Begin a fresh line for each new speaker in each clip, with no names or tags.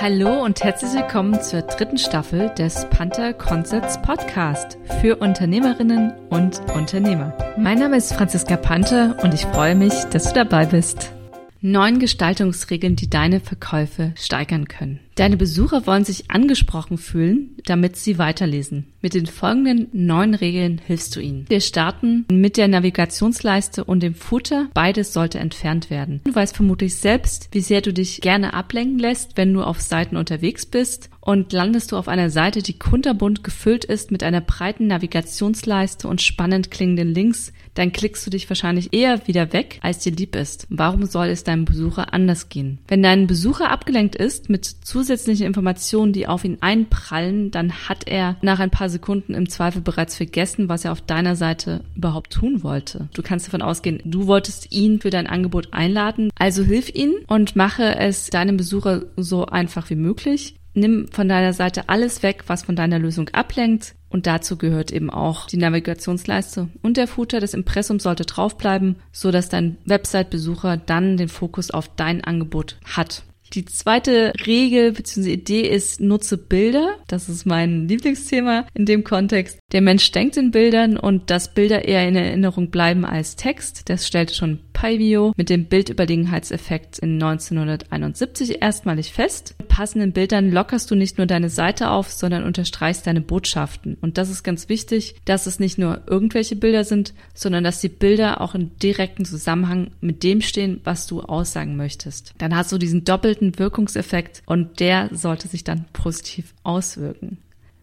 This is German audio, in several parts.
Hallo und herzlich willkommen zur dritten Staffel des Panther Concepts Podcast für Unternehmerinnen und Unternehmer. Mein Name ist Franziska Panther und ich freue mich, dass du dabei bist. Neun Gestaltungsregeln, die deine Verkäufe steigern können. Deine Besucher wollen sich angesprochen fühlen, damit sie weiterlesen. Mit den folgenden neun Regeln hilfst du ihnen. Wir starten mit der Navigationsleiste und dem Footer. Beides sollte entfernt werden. Du weißt vermutlich selbst, wie sehr du dich gerne ablenken lässt, wenn du auf Seiten unterwegs bist und landest du auf einer Seite, die kunterbunt gefüllt ist mit einer breiten Navigationsleiste und spannend klingenden Links, dann klickst du dich wahrscheinlich eher wieder weg, als dir lieb ist. Warum soll es deinem Besucher anders gehen? Wenn dein Besucher abgelenkt ist mit zusätzlichen Informationen, die auf ihn einprallen, dann hat er nach ein paar Sekunden im Zweifel bereits vergessen, was er auf deiner Seite überhaupt tun wollte. Du kannst davon ausgehen, du wolltest ihn für dein Angebot einladen, also hilf ihn und mache es deinem Besucher so einfach wie möglich. Nimm von deiner Seite alles weg, was von deiner Lösung ablenkt. Und dazu gehört eben auch die Navigationsleiste und der Footer des Impressums sollte draufbleiben, so dass dein Website-Besucher dann den Fokus auf dein Angebot hat. Die zweite Regel bzw. Idee ist, nutze Bilder. Das ist mein Lieblingsthema in dem Kontext. Der Mensch denkt in Bildern und dass Bilder eher in Erinnerung bleiben als Text. Das stellte schon Pivio mit dem Bildüberlegenheitseffekt in 1971 erstmalig fest. Passenden Bildern lockerst du nicht nur deine Seite auf, sondern unterstreichst deine Botschaften. Und das ist ganz wichtig, dass es nicht nur irgendwelche Bilder sind, sondern dass die Bilder auch in direkten Zusammenhang mit dem stehen, was du aussagen möchtest. Dann hast du diesen doppelten Wirkungseffekt und der sollte sich dann positiv auswirken.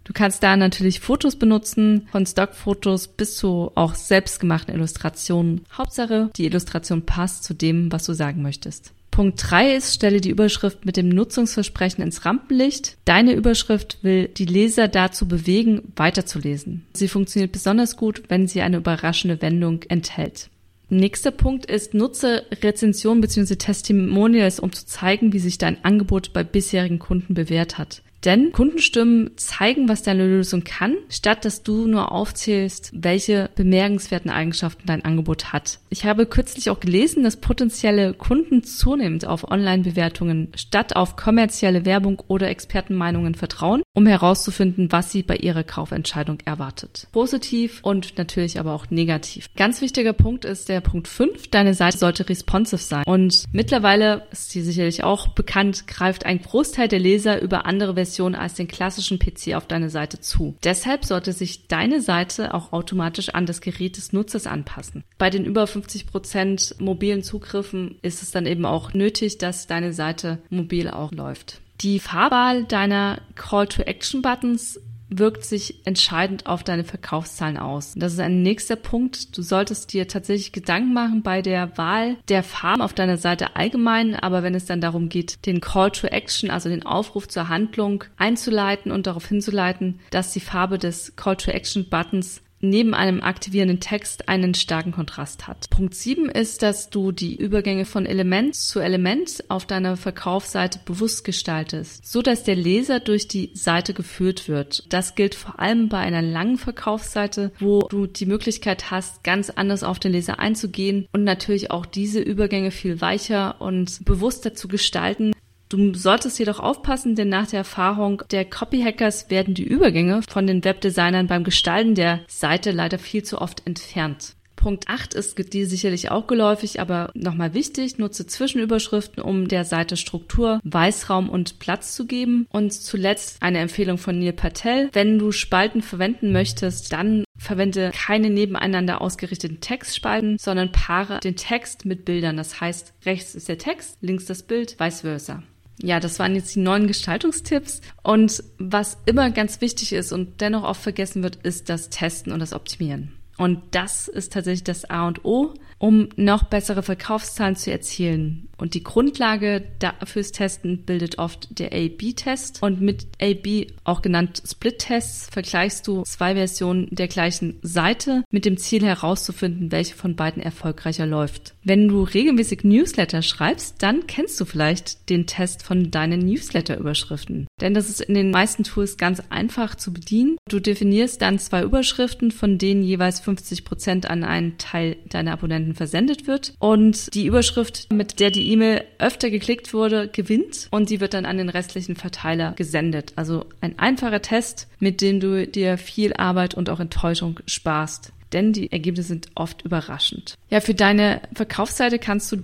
Du kannst da natürlich Fotos benutzen, von Stockfotos bis zu auch selbstgemachten Illustrationen. Hauptsache, die Illustration passt zu dem, was du sagen möchtest. Punkt 3 ist, stelle die Überschrift mit dem Nutzungsversprechen ins Rampenlicht. Deine Überschrift will die Leser dazu bewegen, weiterzulesen. Sie funktioniert besonders gut, wenn sie eine überraschende Wendung enthält. Nächster Punkt ist, nutze Rezensionen bzw. Testimonials, um zu zeigen, wie sich dein Angebot bei bisherigen Kunden bewährt hat. Denn Kundenstimmen zeigen, was deine Lösung kann, statt dass du nur aufzählst, welche bemerkenswerten Eigenschaften dein Angebot hat. Ich habe kürzlich auch gelesen, dass potenzielle Kunden zunehmend auf Online-Bewertungen statt auf kommerzielle Werbung oder Expertenmeinungen vertrauen, um herauszufinden, was sie bei ihrer Kaufentscheidung erwartet. Positiv und natürlich aber auch negativ. Ganz wichtiger Punkt ist der Punkt 5. Deine Seite sollte responsive sein. Und mittlerweile ist sie sicherlich auch bekannt, greift ein Großteil der Leser über andere Versionen Version als den klassischen PC auf deine Seite zu. Deshalb sollte sich deine Seite auch automatisch an das Gerät des Nutzers anpassen. Bei den über 50 Prozent mobilen Zugriffen ist es dann eben auch nötig, dass deine Seite mobil auch läuft. Die Fahrwahl deiner Call-to-Action-Buttons wirkt sich entscheidend auf deine Verkaufszahlen aus. Das ist ein nächster Punkt. Du solltest dir tatsächlich Gedanken machen bei der Wahl der Farben auf deiner Seite allgemein, aber wenn es dann darum geht, den Call to Action, also den Aufruf zur Handlung einzuleiten und darauf hinzuleiten, dass die Farbe des Call to Action Buttons neben einem aktivierenden Text einen starken Kontrast hat. Punkt 7 ist, dass du die Übergänge von Element zu Element auf deiner Verkaufsseite bewusst gestaltest, so dass der Leser durch die Seite geführt wird. Das gilt vor allem bei einer langen Verkaufsseite, wo du die Möglichkeit hast, ganz anders auf den Leser einzugehen und natürlich auch diese Übergänge viel weicher und bewusster zu gestalten, Du solltest jedoch aufpassen, denn nach der Erfahrung der Copyhackers werden die Übergänge von den Webdesignern beim Gestalten der Seite leider viel zu oft entfernt. Punkt 8 ist dir sicherlich auch geläufig, aber nochmal wichtig, nutze Zwischenüberschriften, um der Seite Struktur, Weißraum und Platz zu geben. Und zuletzt eine Empfehlung von Neil Patel. Wenn du Spalten verwenden möchtest, dann verwende keine nebeneinander ausgerichteten Textspalten, sondern paare den Text mit Bildern. Das heißt, rechts ist der Text, links das Bild, vice versa. Ja, das waren jetzt die neuen Gestaltungstipps. Und was immer ganz wichtig ist und dennoch oft vergessen wird, ist das Testen und das Optimieren. Und das ist tatsächlich das A und O, um noch bessere Verkaufszahlen zu erzielen. Und die Grundlage fürs Testen bildet oft der A-B-Test. Und mit A-B, auch genannt Split-Tests, vergleichst du zwei Versionen der gleichen Seite mit dem Ziel herauszufinden, welche von beiden erfolgreicher läuft. Wenn du regelmäßig Newsletter schreibst, dann kennst du vielleicht den Test von deinen Newsletter-Überschriften. Denn das ist in den meisten Tools ganz einfach zu bedienen. Du definierst dann zwei Überschriften, von denen jeweils 50 Prozent an einen Teil deiner Abonnenten Kunden versendet wird. Und die Überschrift, mit der die E-Mail öfter geklickt wurde, gewinnt und die wird dann an den restlichen Verteiler gesendet. Also ein einfacher Test, mit dem du dir viel Arbeit und auch Enttäuschung sparst denn die Ergebnisse sind oft überraschend. Ja, für deine Verkaufsseite kannst du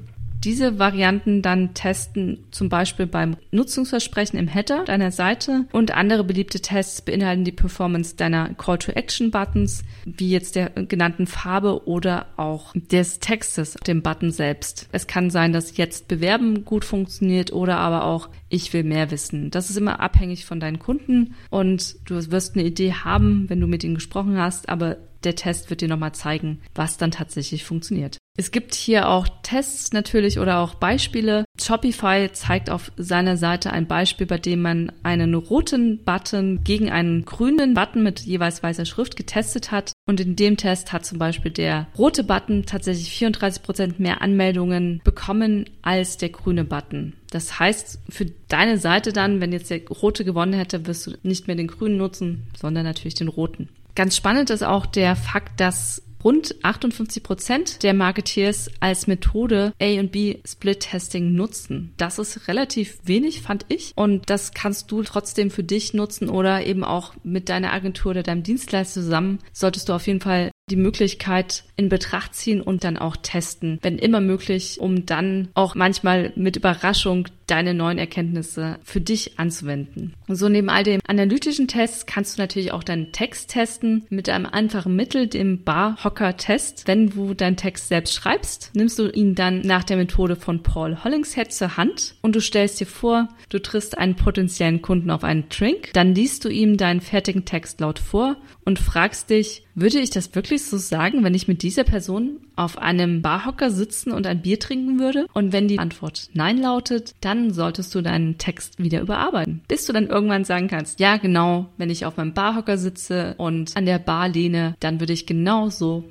diese Varianten dann testen, zum Beispiel beim Nutzungsversprechen im Header deiner Seite und andere beliebte Tests beinhalten die Performance deiner Call-to-Action-Buttons, wie jetzt der genannten Farbe oder auch des Textes, dem Button selbst. Es kann sein, dass jetzt bewerben gut funktioniert oder aber auch ich will mehr wissen. Das ist immer abhängig von deinen Kunden und du wirst eine Idee haben, wenn du mit ihnen gesprochen hast, aber der Test wird dir nochmal zeigen, was dann tatsächlich funktioniert. Es gibt hier auch Tests natürlich oder auch Beispiele. Shopify zeigt auf seiner Seite ein Beispiel, bei dem man einen roten Button gegen einen grünen Button mit jeweils weißer Schrift getestet hat. Und in dem Test hat zum Beispiel der rote Button tatsächlich 34 Prozent mehr Anmeldungen bekommen als der grüne Button. Das heißt, für deine Seite dann, wenn jetzt der rote gewonnen hätte, wirst du nicht mehr den grünen nutzen, sondern natürlich den roten. Ganz spannend ist auch der Fakt, dass rund 58 Prozent der Marketeers als Methode A und B Split Testing nutzen. Das ist relativ wenig, fand ich. Und das kannst du trotzdem für dich nutzen oder eben auch mit deiner Agentur oder deinem Dienstleister zusammen. Solltest du auf jeden Fall die Möglichkeit in Betracht ziehen und dann auch testen, wenn immer möglich, um dann auch manchmal mit Überraschung deine neuen Erkenntnisse für dich anzuwenden. So neben all den analytischen Tests kannst du natürlich auch deinen Text testen mit einem einfachen Mittel, dem Barhocker-Test. Wenn du deinen Text selbst schreibst, nimmst du ihn dann nach der Methode von Paul Hollingshead zur Hand und du stellst dir vor, du triffst einen potenziellen Kunden auf einen Drink, dann liest du ihm deinen fertigen Text laut vor und fragst dich, würde ich das wirklich so sagen, wenn ich mit dieser Person auf einem Barhocker sitzen und ein Bier trinken würde? Und wenn die Antwort Nein lautet, dann solltest du deinen Text wieder überarbeiten. Bis du dann irgendwann sagen kannst, ja genau, wenn ich auf meinem Barhocker sitze und an der Bar lehne, dann würde ich genau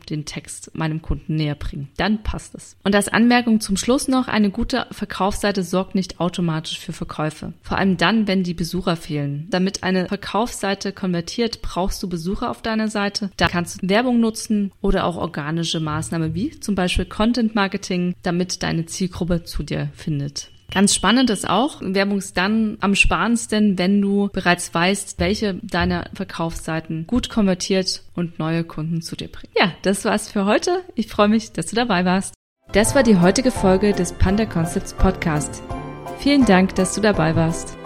den Text meinem Kunden näher bringen. Dann passt es. Und als Anmerkung zum Schluss noch, eine gute Verkaufsseite sorgt nicht automatisch für Verkäufe. Vor allem dann, wenn die Besucher fehlen. Damit eine Verkaufsseite konvertiert, brauchst du Besucher auf deiner Seite. Da kannst du Werbung nutzen oder auch organische Maßnahmen wie zum Beispiel Content Marketing, damit deine Zielgruppe zu dir findet. Ganz spannend ist auch, Werbung ist dann am spannendsten, wenn du bereits weißt, welche deiner Verkaufsseiten gut konvertiert und neue Kunden zu dir bringt. Ja, das war's für heute. Ich freue mich, dass du dabei warst. Das war die heutige Folge des Panda Concepts Podcast. Vielen Dank, dass du dabei warst.